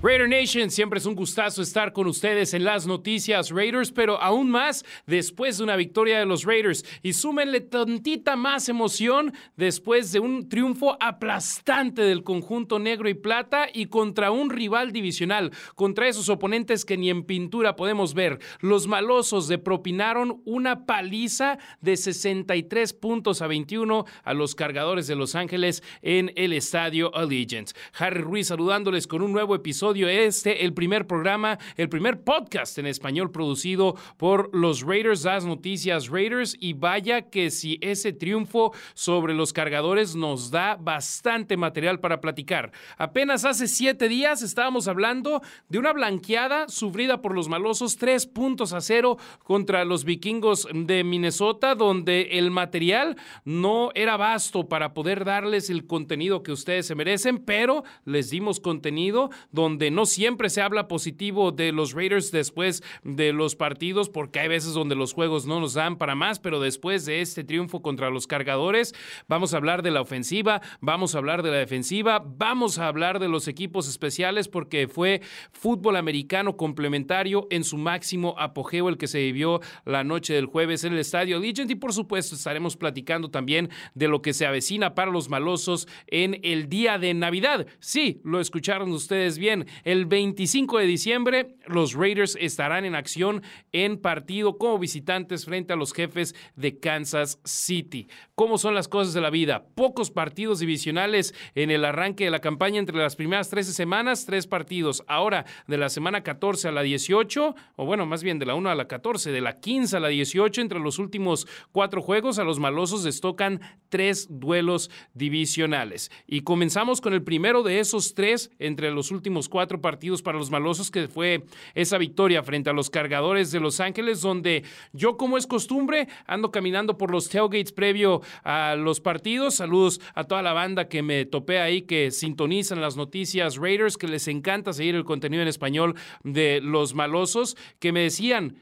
Raider Nation, siempre es un gustazo estar con ustedes en las noticias Raiders, pero aún más después de una victoria de los Raiders. Y súmenle tantita más emoción después de un triunfo aplastante del conjunto negro y plata y contra un rival divisional, contra esos oponentes que ni en pintura podemos ver. Los malosos de propinaron una paliza de 63 puntos a 21 a los cargadores de Los Ángeles en el estadio Allegiant. Harry Ruiz saludándoles con un nuevo episodio este, el primer programa, el primer podcast en español producido por los Raiders, las noticias Raiders. Y vaya que si ese triunfo sobre los cargadores nos da bastante material para platicar. Apenas hace siete días estábamos hablando de una blanqueada sufrida por los malosos, tres puntos a cero contra los vikingos de Minnesota, donde el material no era vasto para poder darles el contenido que ustedes se merecen, pero les dimos contenido donde no siempre se habla positivo de los Raiders después de los partidos, porque hay veces donde los juegos no nos dan para más, pero después de este triunfo contra los cargadores, vamos a hablar de la ofensiva, vamos a hablar de la defensiva, vamos a hablar de los equipos especiales, porque fue fútbol americano complementario en su máximo apogeo, el que se vivió la noche del jueves en el estadio Legend, y por supuesto estaremos platicando también de lo que se avecina para los malosos en el día de Navidad. Sí, lo escucharon ustedes bien el 25 de diciembre, los Raiders estarán en acción en partido como visitantes frente a los jefes de Kansas City. ¿Cómo son las cosas de la vida? Pocos partidos divisionales en el arranque de la campaña entre las primeras 13 semanas, tres partidos. Ahora, de la semana 14 a la 18, o bueno, más bien de la 1 a la 14, de la 15 a la 18, entre los últimos cuatro juegos, a los malosos les tocan tres duelos divisionales. Y comenzamos con el primero de esos tres entre los últimos cuatro partidos para los malosos, que fue esa victoria frente a los cargadores de Los Ángeles, donde yo, como es costumbre, ando caminando por los tailgates previo a los partidos. Saludos a toda la banda que me topé ahí, que sintonizan las noticias Raiders, que les encanta seguir el contenido en español de los malosos, que me decían,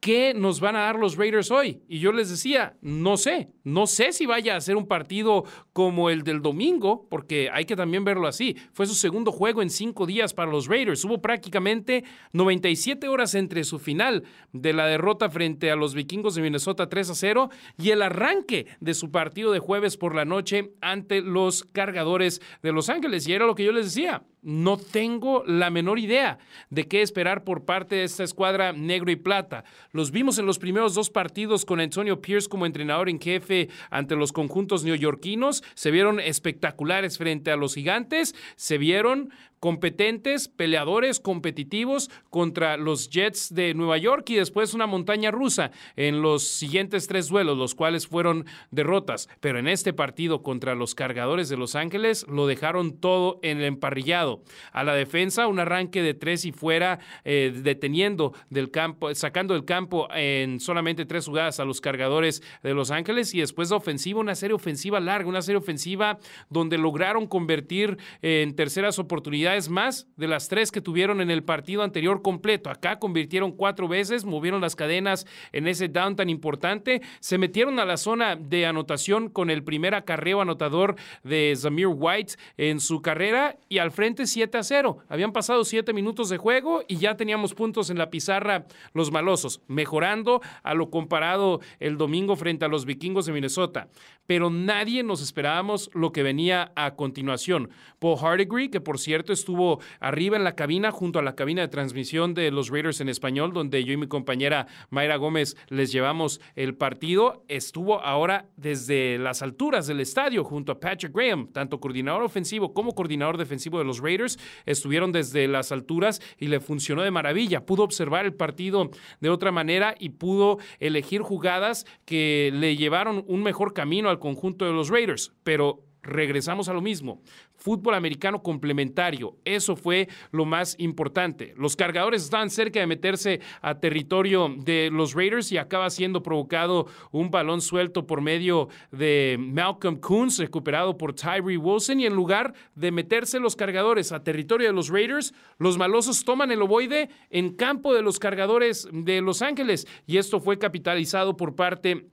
¿qué nos van a dar los Raiders hoy? Y yo les decía, no sé, no sé si vaya a ser un partido como el del domingo, porque hay que también verlo así. Fue su segundo juego en cinco días para los Raiders. Hubo prácticamente 97 horas entre su final de la derrota frente a los vikingos de Minnesota 3 a 0 y el arranque de su partido de jueves por la noche ante los cargadores de Los Ángeles. Y era lo que yo les decía no tengo la menor idea de qué esperar por parte de esta escuadra negro y plata. Los vimos en los primeros dos partidos con Antonio Pierce como entrenador en jefe ante los conjuntos neoyorquinos. Se vieron espectaculares frente a los gigantes. Se vieron competentes, peleadores, competitivos contra los Jets de Nueva York y después una montaña rusa en los siguientes tres duelos, los cuales fueron derrotas. Pero en este partido contra los cargadores de Los Ángeles lo dejaron todo en el emparrillado. A la defensa, un arranque de tres y fuera, eh, deteniendo del campo, sacando del campo en solamente tres jugadas a los cargadores de Los Ángeles y después de ofensiva, una serie ofensiva larga, una serie ofensiva donde lograron convertir en terceras oportunidades es más de las tres que tuvieron en el partido anterior completo. Acá convirtieron cuatro veces, movieron las cadenas en ese down tan importante, se metieron a la zona de anotación con el primer acarreo anotador de Zamir White en su carrera y al frente 7 a 0. Habían pasado 7 minutos de juego y ya teníamos puntos en la pizarra los malosos, mejorando a lo comparado el domingo frente a los vikingos de Minnesota. Pero nadie nos esperábamos lo que venía a continuación. Paul Hardigree, que por cierto estuvo arriba en la cabina, junto a la cabina de transmisión de los Raiders en español, donde yo y mi compañera Mayra Gómez les llevamos el partido. Estuvo ahora desde las alturas del estadio, junto a Patrick Graham, tanto coordinador ofensivo como coordinador defensivo de los Raiders, estuvieron desde las alturas y le funcionó de maravilla. Pudo observar el partido de otra manera y pudo elegir jugadas que le llevaron un mejor camino al conjunto de los Raiders. Pero regresamos a lo mismo. Fútbol americano complementario. Eso fue lo más importante. Los cargadores estaban cerca de meterse a territorio de los Raiders y acaba siendo provocado un balón suelto por medio de Malcolm Coons, recuperado por Tyree Wilson. Y en lugar de meterse los cargadores a territorio de los Raiders, los malosos toman el ovoide en campo de los cargadores de Los Ángeles. Y esto fue capitalizado por parte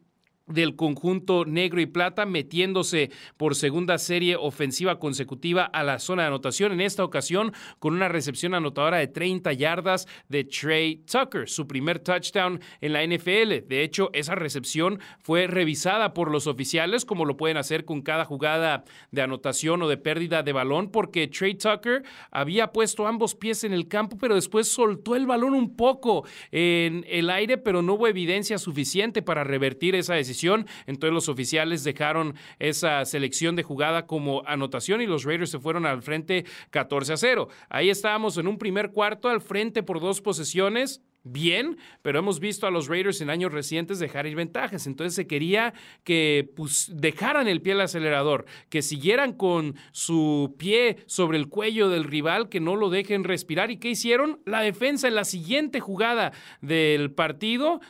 del conjunto negro y plata, metiéndose por segunda serie ofensiva consecutiva a la zona de anotación, en esta ocasión con una recepción anotadora de 30 yardas de Trey Tucker, su primer touchdown en la NFL. De hecho, esa recepción fue revisada por los oficiales, como lo pueden hacer con cada jugada de anotación o de pérdida de balón, porque Trey Tucker había puesto ambos pies en el campo, pero después soltó el balón un poco en el aire, pero no hubo evidencia suficiente para revertir esa decisión entonces los oficiales dejaron esa selección de jugada como anotación y los Raiders se fueron al frente 14 a 0. Ahí estábamos en un primer cuarto al frente por dos posesiones bien, pero hemos visto a los Raiders en años recientes dejar ir ventajas. Entonces se quería que pues, dejaran el pie al acelerador, que siguieran con su pie sobre el cuello del rival, que no lo dejen respirar. ¿Y qué hicieron? La defensa en la siguiente jugada del partido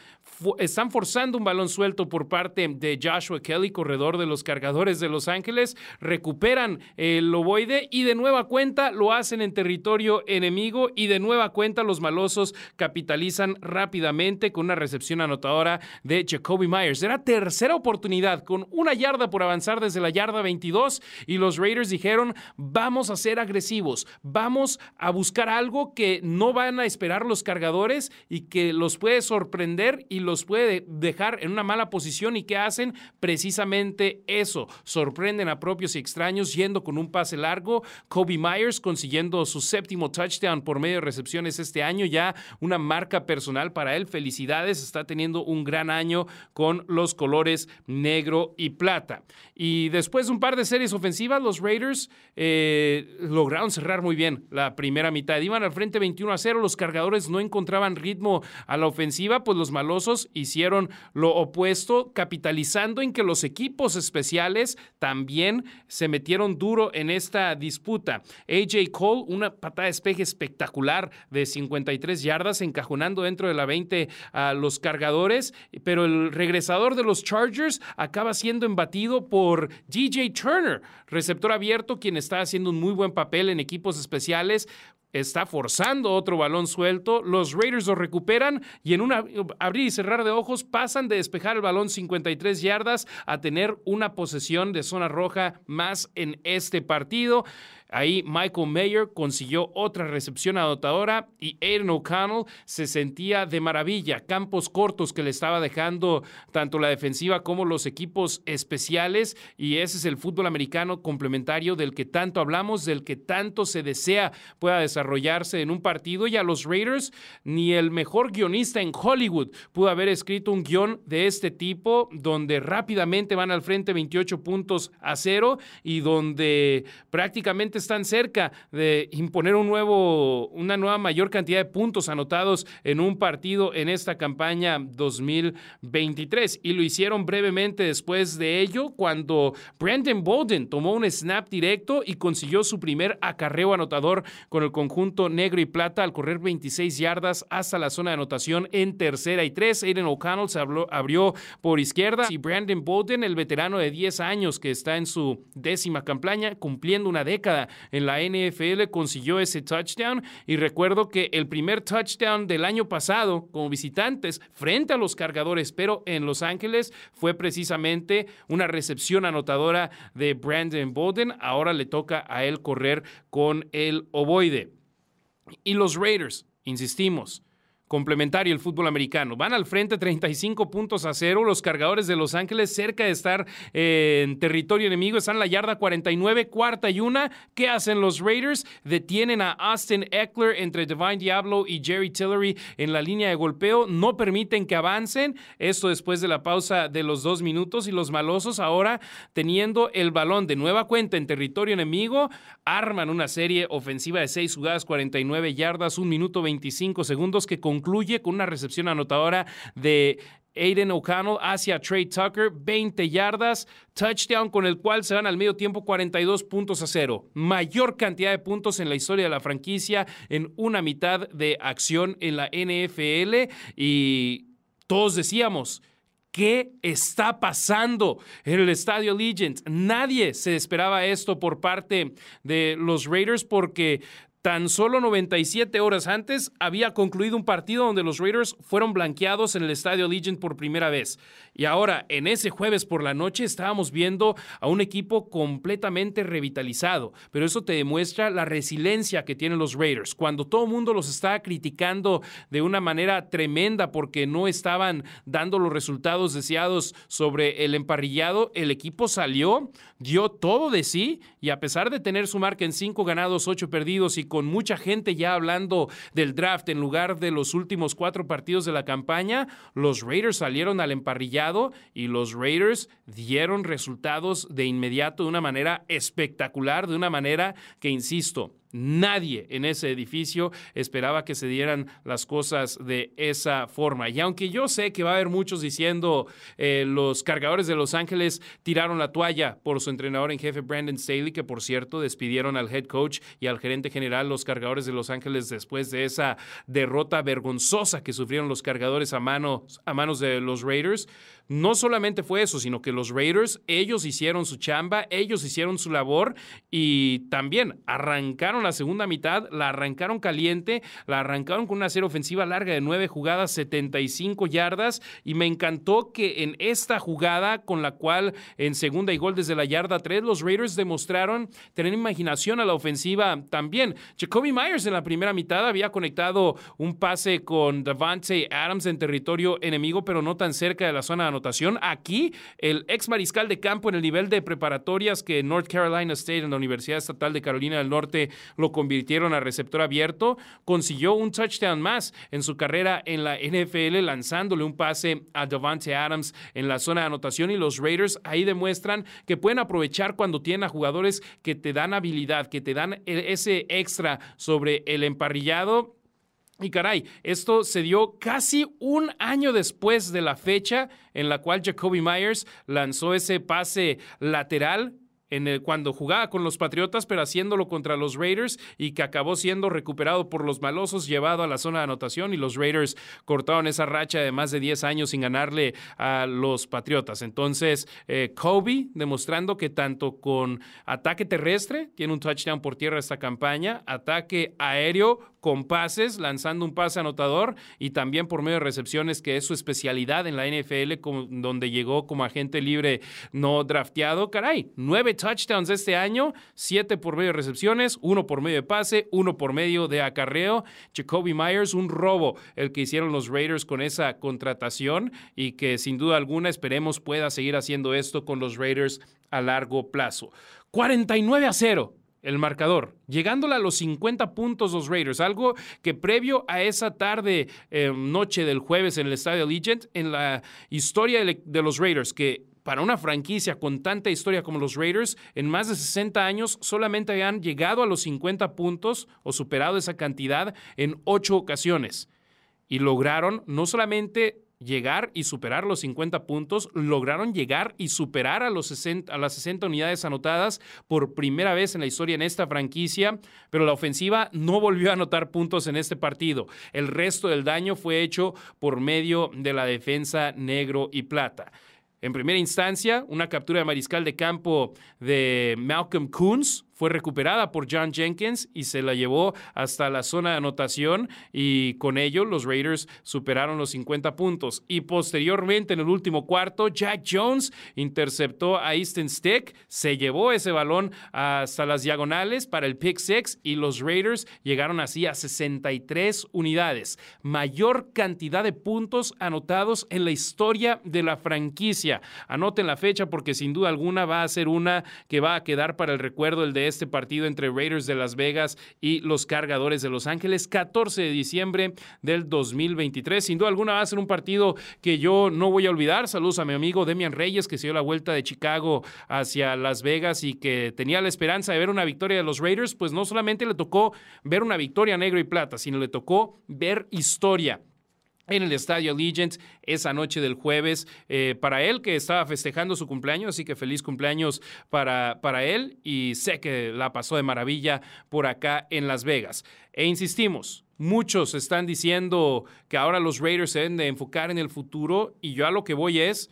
están forzando un balón suelto por parte de Joshua Kelly, corredor de los cargadores de Los Ángeles, recuperan el ovoide y de nueva cuenta lo hacen en territorio enemigo y de nueva cuenta los malosos capitalizan rápidamente con una recepción anotadora de Jacoby Myers. Era tercera oportunidad con una yarda por avanzar desde la yarda 22 y los Raiders dijeron vamos a ser agresivos, vamos a buscar algo que no van a esperar los cargadores y que los puede sorprender los puede dejar en una mala posición y que hacen precisamente eso. Sorprenden a propios y extraños yendo con un pase largo. Kobe Myers consiguiendo su séptimo touchdown por medio de recepciones este año, ya una marca personal para él. Felicidades, está teniendo un gran año con los colores negro y plata. Y después de un par de series ofensivas, los Raiders eh, lograron cerrar muy bien la primera mitad. Iban al frente 21 a 0, los cargadores no encontraban ritmo a la ofensiva, pues los hicieron lo opuesto, capitalizando en que los equipos especiales también se metieron duro en esta disputa. AJ Cole, una patada de espeje espectacular de 53 yardas, encajonando dentro de la 20 a los cargadores, pero el regresador de los Chargers acaba siendo embatido por DJ Turner, receptor abierto, quien está haciendo un muy buen papel en equipos especiales está forzando otro balón suelto. Los Raiders lo recuperan y en un abrir y cerrar de ojos pasan de despejar el balón 53 yardas a tener una posesión de zona roja más en este partido. Ahí Michael Mayer consiguió otra recepción anotadora y Aiden O'Connell se sentía de maravilla. Campos cortos que le estaba dejando tanto la defensiva como los equipos especiales. Y ese es el fútbol americano complementario del que tanto hablamos, del que tanto se desea pueda desarrollarse en un partido. Y a los Raiders, ni el mejor guionista en Hollywood pudo haber escrito un guion de este tipo, donde rápidamente van al frente 28 puntos a cero y donde prácticamente están cerca de imponer un nuevo, una nueva mayor cantidad de puntos anotados en un partido en esta campaña 2023. Y lo hicieron brevemente después de ello, cuando Brandon Bolden tomó un snap directo y consiguió su primer acarreo anotador con el conjunto negro y plata al correr 26 yardas hasta la zona de anotación en tercera y tres. Aiden O'Connell se abrió por izquierda y Brandon Bolden, el veterano de 10 años que está en su décima campaña, cumpliendo una década en la NFL, consiguió ese touchdown. Y recuerdo que el primer touchdown del año pasado como visitantes frente a los cargadores, pero en Los Ángeles, fue precisamente una recepción anotadora de Brandon Bolden. Ahora le toca a él correr con el ovoide. Y los Raiders, insistimos, complementario el fútbol americano. Van al frente 35 puntos a cero. Los cargadores de Los Ángeles cerca de estar eh, en territorio enemigo. Están en la yarda 49, cuarta y una. ¿Qué hacen los Raiders? Detienen a Austin Eckler entre Divine Diablo y Jerry Tillery en la línea de golpeo. No permiten que avancen. Esto después de la pausa de los dos minutos. Y los malosos ahora teniendo el balón de nueva cuenta en territorio enemigo, arman una serie ofensiva de 6 jugadas, 49 yardas, un minuto 25 segundos que con concluye con una recepción anotadora de Aiden O'Connell hacia Trey Tucker, 20 yardas, touchdown con el cual se van al medio tiempo 42 puntos a cero. Mayor cantidad de puntos en la historia de la franquicia en una mitad de acción en la NFL y todos decíamos, ¿Qué está pasando en el estadio Legends? Nadie se esperaba esto por parte de los Raiders porque Tan solo 97 horas antes había concluido un partido donde los Raiders fueron blanqueados en el Estadio Legion por primera vez. Y ahora, en ese jueves por la noche, estábamos viendo a un equipo completamente revitalizado. Pero eso te demuestra la resiliencia que tienen los Raiders. Cuando todo el mundo los estaba criticando de una manera tremenda porque no estaban dando los resultados deseados sobre el emparrillado, el equipo salió, dio todo de sí y a pesar de tener su marca en 5 ganados, 8 perdidos y con mucha gente ya hablando del draft. En lugar de los últimos cuatro partidos de la campaña, los Raiders salieron al emparrillado y los Raiders dieron resultados de inmediato de una manera espectacular, de una manera que, insisto, Nadie en ese edificio esperaba que se dieran las cosas de esa forma. Y aunque yo sé que va a haber muchos diciendo eh, los cargadores de Los Ángeles tiraron la toalla por su entrenador en jefe Brandon Staley, que por cierto despidieron al head coach y al gerente general los cargadores de Los Ángeles después de esa derrota vergonzosa que sufrieron los cargadores a a manos de los Raiders. No solamente fue eso, sino que los Raiders, ellos hicieron su chamba, ellos hicieron su labor y también arrancaron la segunda mitad, la arrancaron caliente, la arrancaron con una serie ofensiva larga de nueve jugadas, 75 yardas y me encantó que en esta jugada con la cual en segunda y gol desde la yarda 3, los Raiders demostraron tener imaginación a la ofensiva también. Jacoby Myers en la primera mitad había conectado un pase con Davante Adams en territorio enemigo, pero no tan cerca de la zona anotación. Aquí, el ex mariscal de campo en el nivel de preparatorias que North Carolina State en la Universidad Estatal de Carolina del Norte lo convirtieron a receptor abierto, consiguió un touchdown más en su carrera en la NFL lanzándole un pase a Davante Adams en la zona de anotación y los Raiders ahí demuestran que pueden aprovechar cuando tienen a jugadores que te dan habilidad, que te dan e-, ese extra sobre el emparrillado y caray, esto se dio casi un año después de la fecha en la cual Jacoby Myers lanzó ese pase lateral cuando jugaba con los Patriotas, pero haciéndolo contra los Raiders y que acabó siendo recuperado por los malosos, llevado a la zona de anotación y los Raiders cortaron esa racha de más de 10 años sin ganarle a los Patriotas. Entonces, eh, Kobe demostrando que tanto con ataque terrestre, tiene un touchdown por tierra esta campaña, ataque aéreo con pases, lanzando un pase anotador y también por medio de recepciones, que es su especialidad en la NFL, donde llegó como agente libre no drafteado. Caray, nueve touchdowns este año, siete por medio de recepciones, uno por medio de pase, uno por medio de acarreo. Jacoby Myers, un robo el que hicieron los Raiders con esa contratación y que sin duda alguna esperemos pueda seguir haciendo esto con los Raiders a largo plazo. 49 a 0 el marcador, llegándole a los 50 puntos los Raiders, algo que previo a esa tarde, eh, noche del jueves en el Estadio Legend, en la historia de los Raiders, que para una franquicia con tanta historia como los Raiders, en más de 60 años solamente habían llegado a los 50 puntos o superado esa cantidad en ocho ocasiones. Y lograron no solamente llegar y superar los 50 puntos, lograron llegar y superar a, los 60, a las 60 unidades anotadas por primera vez en la historia en esta franquicia, pero la ofensiva no volvió a anotar puntos en este partido. El resto del daño fue hecho por medio de la defensa negro y plata. En primera instancia, una captura de mariscal de campo de Malcolm Coons fue recuperada por John Jenkins y se la llevó hasta la zona de anotación y con ello los Raiders superaron los 50 puntos. Y posteriormente en el último cuarto, Jack Jones interceptó a Easton Stick, se llevó ese balón hasta las diagonales para el pick six y los Raiders llegaron así a 63 unidades, mayor cantidad de puntos anotados en la historia de la franquicia. Anoten la fecha porque sin duda alguna va a ser una que va a quedar para el recuerdo el de este partido entre Raiders de Las Vegas y los Cargadores de Los Ángeles, 14 de diciembre del 2023. Sin duda alguna va a ser un partido que yo no voy a olvidar. Saludos a mi amigo Demian Reyes, que se dio la vuelta de Chicago hacia Las Vegas y que tenía la esperanza de ver una victoria de los Raiders. Pues no solamente le tocó ver una victoria negro y plata, sino le tocó ver historia en el Estadio Allegiant esa noche del jueves eh, para él que estaba festejando su cumpleaños, así que feliz cumpleaños para, para él y sé que la pasó de maravilla por acá en Las Vegas. E insistimos, muchos están diciendo que ahora los Raiders se deben de enfocar en el futuro y yo a lo que voy es,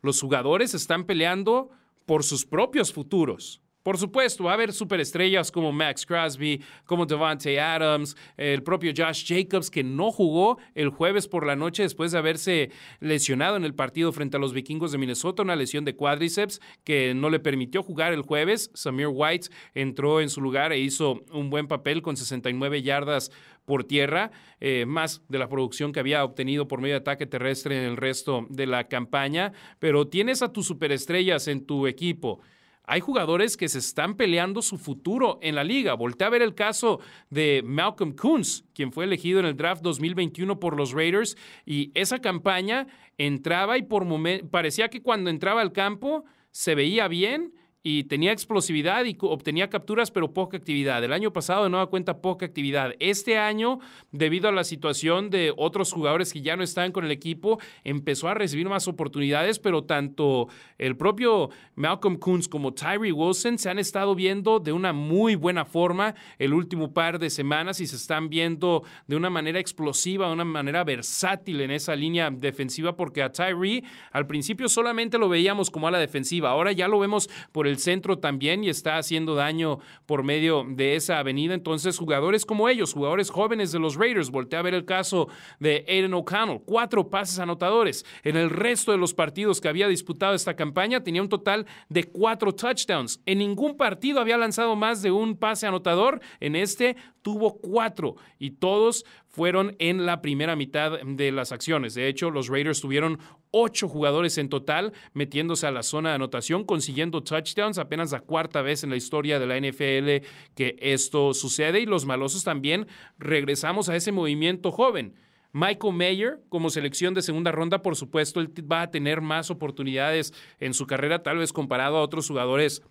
los jugadores están peleando por sus propios futuros. Por supuesto, va a haber superestrellas como Max Crosby, como Devante Adams, el propio Josh Jacobs, que no jugó el jueves por la noche después de haberse lesionado en el partido frente a los vikingos de Minnesota, una lesión de cuádriceps que no le permitió jugar el jueves. Samir White entró en su lugar e hizo un buen papel con 69 yardas por tierra, eh, más de la producción que había obtenido por medio de ataque terrestre en el resto de la campaña. Pero tienes a tus superestrellas en tu equipo hay jugadores que se están peleando su futuro en la liga. Volté a ver el caso de Malcolm Coons, quien fue elegido en el draft 2021 por los Raiders, y esa campaña entraba y por parecía que cuando entraba al campo se veía bien, y tenía explosividad y obtenía capturas, pero poca actividad. El año pasado, de nueva cuenta, poca actividad. Este año, debido a la situación de otros jugadores que ya no estaban con el equipo, empezó a recibir más oportunidades, pero tanto el propio Malcolm Coons como Tyree Wilson se han estado viendo de una muy buena forma el último par de semanas y se están viendo de una manera explosiva, de una manera versátil en esa línea defensiva, porque a Tyree al principio solamente lo veíamos como a la defensiva, ahora ya lo vemos por el centro también y está haciendo daño por medio de esa avenida. Entonces, jugadores como ellos, jugadores jóvenes de los Raiders, voltea a ver el caso de Aiden O'Connell, cuatro pases anotadores. En el resto de los partidos que había disputado esta campaña, tenía un total de cuatro touchdowns. En ningún partido había lanzado más de un pase anotador. En este tuvo cuatro y todos fueron en la primera mitad de las acciones. De hecho, los Raiders tuvieron ocho jugadores en total metiéndose a la zona de anotación, consiguiendo touchdowns, apenas la cuarta vez en la historia de la NFL que esto sucede. Y los malosos también regresamos a ese movimiento joven. Michael Mayer, como selección de segunda ronda, por supuesto, él va a tener más oportunidades en su carrera, tal vez comparado a otros jugadores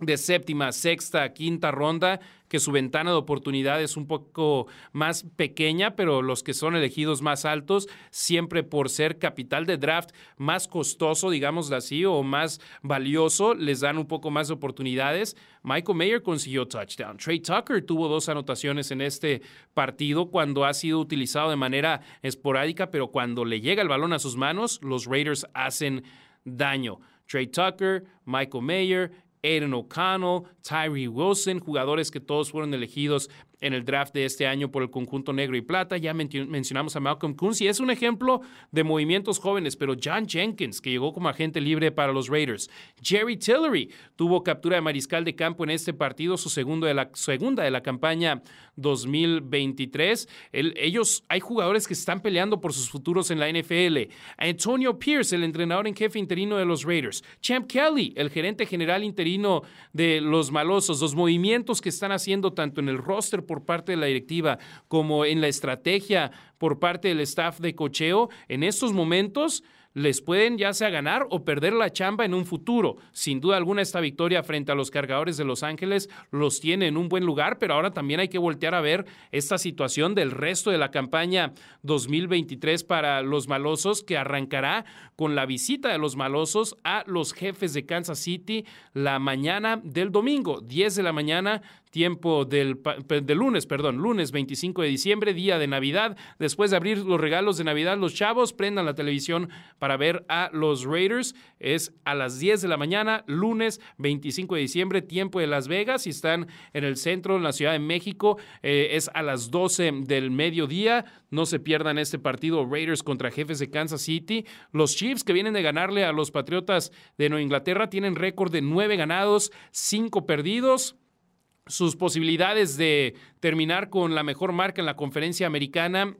de séptima, sexta, quinta ronda, que su ventana de oportunidad es un poco más pequeña, pero los que son elegidos más altos, siempre por ser capital de draft más costoso, digamos así, o más valioso, les dan un poco más de oportunidades. Michael Mayer consiguió touchdown. Trey Tucker tuvo dos anotaciones en este partido cuando ha sido utilizado de manera esporádica, pero cuando le llega el balón a sus manos, los Raiders hacen daño. Trey Tucker, Michael Mayer, Aiden O'Connell, Tyree Wilson, jugadores que todos fueron elegidos en el draft de este año por el conjunto negro y plata. Ya mencionamos a Malcolm Coons y es un ejemplo de movimientos jóvenes, pero John Jenkins, que llegó como agente libre para los Raiders. Jerry Tillery tuvo captura de mariscal de campo en este partido, su segundo de la, segunda de la campaña 2023. ellos, hay jugadores que están peleando por sus futuros en la NFL. Antonio Pierce, el entrenador en jefe interino de los Raiders. Champ Kelly, el gerente general interino de los Malosos. Los movimientos que están haciendo tanto en el roster por parte de la directiva como en la estrategia por parte del staff de cocheo, en estos momentos les pueden ya sea ganar o perder la chamba en un futuro. Sin duda alguna esta victoria frente a los cargadores de Los Ángeles los tiene en un buen lugar, pero ahora también hay que voltear a ver esta situación del resto de la campaña 2023 para los malosos que arrancará con la visita de los malosos a los jefes de Kansas City la mañana del domingo, 10 de la mañana tiempo del, lunes, perdón, lunes 25 de diciembre, día de Navidad. Después de abrir los regalos de Navidad, los chavos prendan la televisión para ver a los Raiders. Es a las 10 de la mañana, lunes 25 de diciembre, tiempo de Las Vegas. y están en el centro, en la Ciudad de México, eh, es a las 12 del mediodía. No se pierdan este partido Raiders contra jefes de Kansas City. Los Chiefs que vienen de ganarle a los Patriotas de Nueva Inglaterra tienen récord de 9 ganados, 5 perdidos sus posibilidades de terminar con la mejor marca en la conferencia americana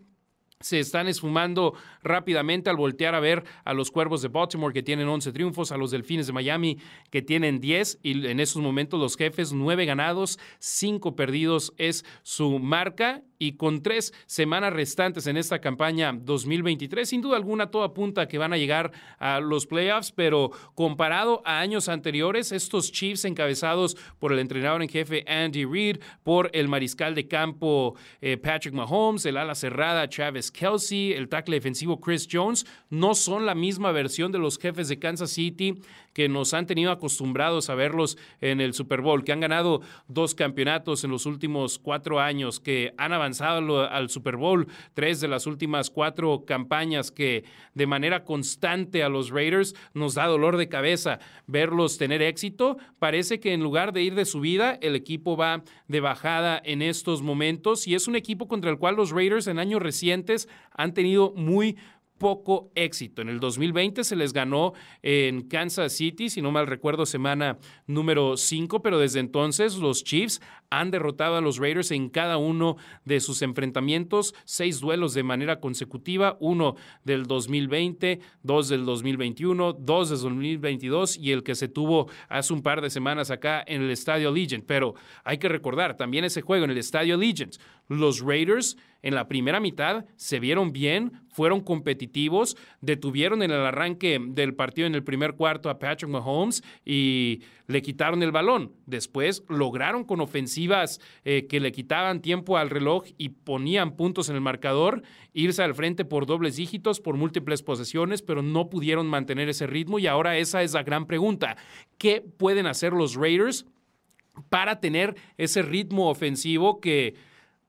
se están esfumando rápidamente al voltear a ver a los Cuervos de Baltimore que tienen 11 triunfos, a los Delfines de Miami que tienen 10 y en esos momentos los jefes 9 ganados, 5 perdidos es su marca y con tres semanas restantes en esta campaña 2023, sin duda alguna todo apunta a que van a llegar a los playoffs, pero comparado a años anteriores, estos Chiefs encabezados por el entrenador en jefe Andy Reid, por el mariscal de campo eh, Patrick Mahomes, el ala cerrada Travis Kelsey, el tackle defensivo Chris Jones, no son la misma versión de los jefes de Kansas City que nos han tenido acostumbrados a verlos en el Super Bowl, que han ganado dos campeonatos en los últimos cuatro años, que han avanzado al Super Bowl tres de las últimas cuatro campañas, que de manera constante a los Raiders nos da dolor de cabeza verlos tener éxito. Parece que en lugar de ir de subida, el equipo va de bajada en estos momentos y es un equipo contra el cual los Raiders en años recientes han tenido muy poco éxito. En el 2020 se les ganó en Kansas City, si no mal recuerdo, semana número 5, pero desde entonces los Chiefs han derrotado a los Raiders en cada uno de sus enfrentamientos, seis duelos de manera consecutiva, uno del 2020, dos del 2021, dos del 2022 y el que se tuvo hace un par de semanas acá en el Estadio Allegiant. Pero hay que recordar también ese juego en el Estadio Allegiant. Los Raiders en la primera mitad se vieron bien, fueron competitivos, detuvieron en el arranque del partido en el primer cuarto a Patrick Mahomes y le quitaron el balón. Después lograron con ofensivas eh, que le quitaban tiempo al reloj y ponían puntos en el marcador, irse al frente por dobles dígitos, por múltiples posesiones, pero no pudieron mantener ese ritmo y ahora esa es la gran pregunta. ¿Qué pueden hacer los Raiders para tener ese ritmo ofensivo que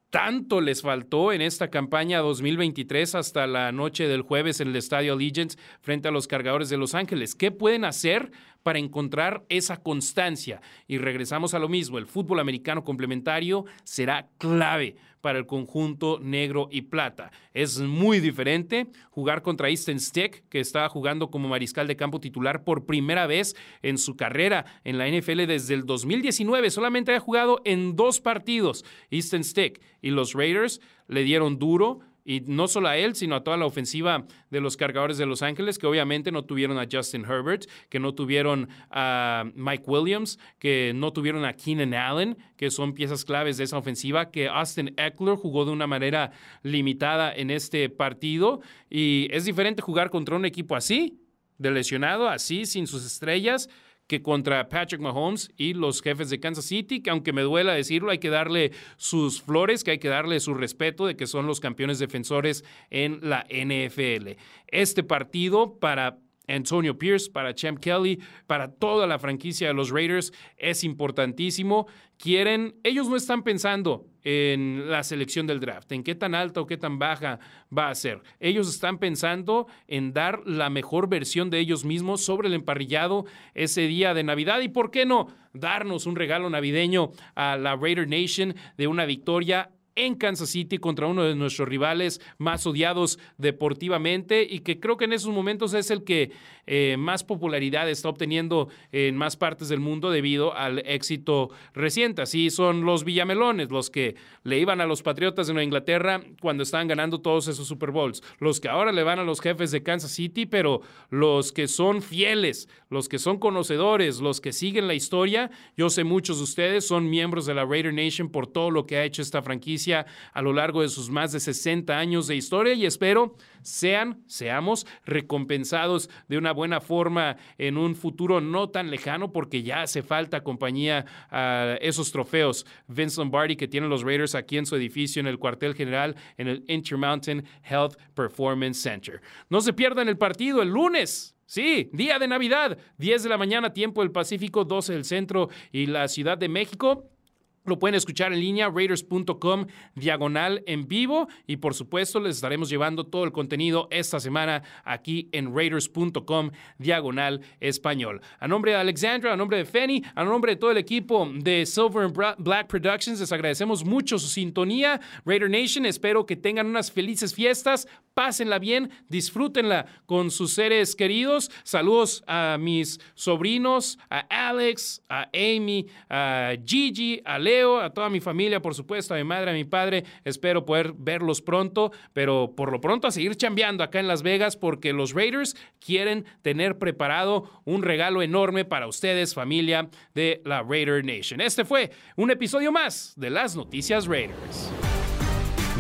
tanto les faltó en esta campaña 2023 hasta la noche del jueves en el Estadio Allegiance frente a los cargadores de Los Ángeles. ¿Qué pueden hacer para encontrar esa constancia? Y regresamos a lo mismo, el fútbol americano complementario será clave para el conjunto negro y plata. Es muy diferente jugar contra Easton Stick, que estaba jugando como mariscal de campo titular por primera vez en su carrera en la NFL desde el 2019. Solamente ha jugado en dos partidos Easton Stick y los Raiders le dieron duro y no solo a él, sino a toda la ofensiva de los cargadores de Los Ángeles, que obviamente no tuvieron a Justin Herbert, que no tuvieron a Mike Williams, que no tuvieron a Keenan Allen, que son piezas claves de esa ofensiva, que Austin Eckler jugó de una manera limitada en este partido. Y es diferente jugar contra un equipo así, de lesionado, así, sin sus estrellas que contra Patrick Mahomes y los jefes de Kansas City, que aunque me duela decirlo, hay que darle sus flores, que hay que darle su respeto de que son los campeones defensores en la NFL. Este partido para Antonio Pierce, para Champ Kelly, para toda la franquicia de los Raiders es importantísimo. Quieren, ellos no están pensando en la selección del draft, en qué tan alta o qué tan baja va a ser. Ellos están pensando en dar la mejor versión de ellos mismos sobre el emparrillado ese día de Navidad y, ¿por qué no? Darnos un regalo navideño a la Raider Nation de una victoria en Kansas City contra uno de nuestros rivales más odiados deportivamente y que creo que en esos momentos es el que eh, más popularidad está obteniendo en más partes del mundo debido al éxito reciente. Así son los Villamelones, los que le iban a los Patriotas de Nueva Inglaterra cuando estaban ganando todos esos Super Bowls, los que ahora le van a los jefes de Kansas City, pero los que son fieles, los que son conocedores, los que siguen la historia, yo sé muchos de ustedes son miembros de la Raider Nation por todo lo que ha hecho esta franquicia a lo largo de sus más de 60 años de historia y espero sean, seamos recompensados de una buena forma en un futuro no tan lejano porque ya hace falta compañía a esos trofeos. Vince Lombardi que tienen los Raiders aquí en su edificio en el cuartel general en el Intermountain Health Performance Center. No se pierdan el partido el lunes. Sí, día de Navidad, 10 de la mañana, tiempo del Pacífico, 12 del centro y la Ciudad de México. Lo pueden escuchar en línea, raiders.com diagonal en vivo. Y por supuesto, les estaremos llevando todo el contenido esta semana aquí en raiders.com diagonal español. A nombre de Alexandra, a nombre de Fanny, a nombre de todo el equipo de Silver and Black Productions, les agradecemos mucho su sintonía. Raider Nation, espero que tengan unas felices fiestas. Pásenla bien, disfrútenla con sus seres queridos. Saludos a mis sobrinos, a Alex, a Amy, a Gigi, a Leo a toda mi familia, por supuesto, a mi madre, a mi padre. Espero poder verlos pronto, pero por lo pronto a seguir chambeando acá en Las Vegas porque los Raiders quieren tener preparado un regalo enorme para ustedes, familia de la Raider Nation. Este fue un episodio más de las Noticias Raiders.